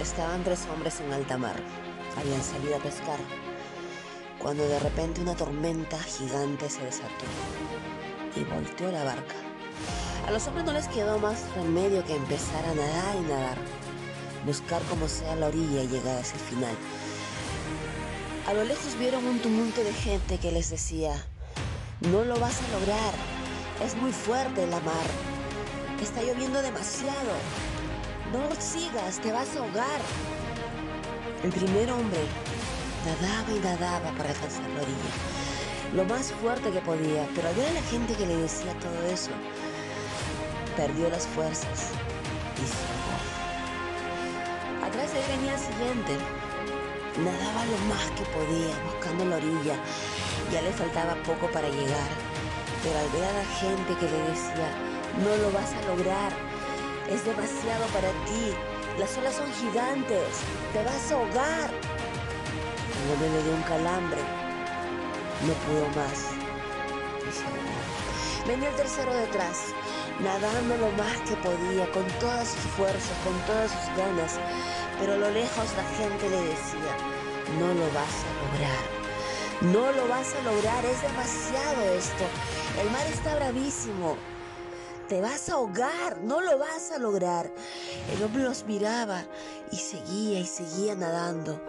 Estaban tres hombres en alta mar. Habían salido a pescar. Cuando de repente una tormenta gigante se desató y volteó la barca. A los hombres no les quedó más remedio que empezar a nadar y nadar. Buscar como sea la orilla y llegar a ese final. A lo lejos vieron un tumulto de gente que les decía, no lo vas a lograr, es muy fuerte la mar, está lloviendo demasiado, no sigas, te vas a ahogar. El primer hombre nadaba y nadaba para alcanzar la orilla, lo más fuerte que podía, pero al ver a la gente que le decía todo eso, perdió las fuerzas y se ahogó. Atrás de él venía el siguiente, nadaba lo más que podía, buscando la orilla, ya le faltaba poco para llegar, pero al ver a la gente que le decía, no lo vas a lograr, es demasiado para ti. Las olas son gigantes. Te vas a ahogar. Hombre le dio un calambre. No pudo más. Venía el tercero detrás, nadando lo más que podía, con todas sus fuerzas, con todas sus ganas. Pero a lo lejos la gente le decía, no lo vas a lograr. No lo vas a lograr, es demasiado esto. El mar está bravísimo. Te vas a ahogar, no lo vas a lograr. El hombre los miraba y seguía y seguía nadando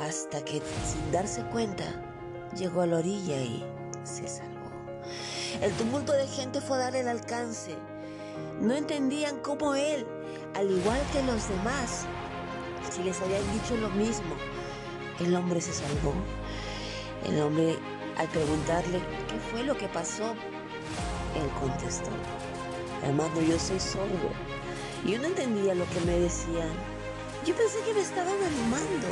hasta que sin darse cuenta llegó a la orilla y se salvó. El tumulto de gente fue a darle el alcance. No entendían cómo él, al igual que los demás, si les habían dicho lo mismo, el hombre se salvó. El hombre, al preguntarle qué fue lo que pasó, él contestó, Hermano, yo soy sordo. Yo no entendía lo que me decían. Yo pensé que me estaban animando.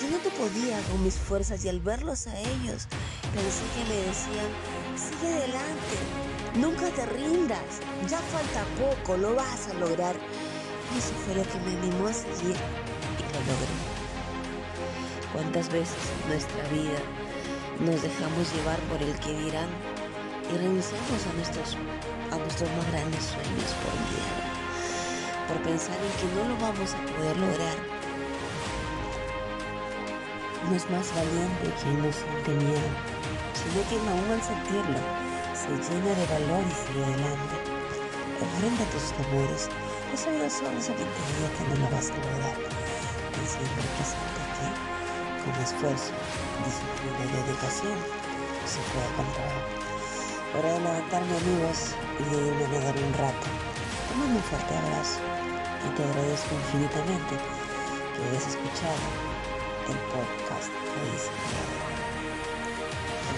Yo no te podía con mis fuerzas y al verlos a ellos, pensé que me decían, sigue adelante, nunca te rindas, ya falta poco, lo vas a lograr. Y eso fue lo que me animó a seguir y lo logré. ¿Cuántas veces en nuestra vida nos dejamos llevar por el que dirán y renunciamos a nuestros a nuestros más grandes sueños por miedo, por pensar en que no lo vamos a poder lograr. No es más valiente quien no siente miedo, sino quien aún al sentirlo se llena de valor y sigue adelante. Enfrenta tus temores, los son eso que te diga que no lo vas a lograr, presente que, con esfuerzo, disciplina y dedicación, se puede controlar. Hora de levantarme amigos y de irme a un rato. Te mando un fuerte abrazo y te agradezco infinitamente que hayas escuchado el podcast Diseñador.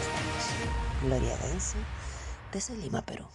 Estamos. Gloria Denso desde Lima, Perú.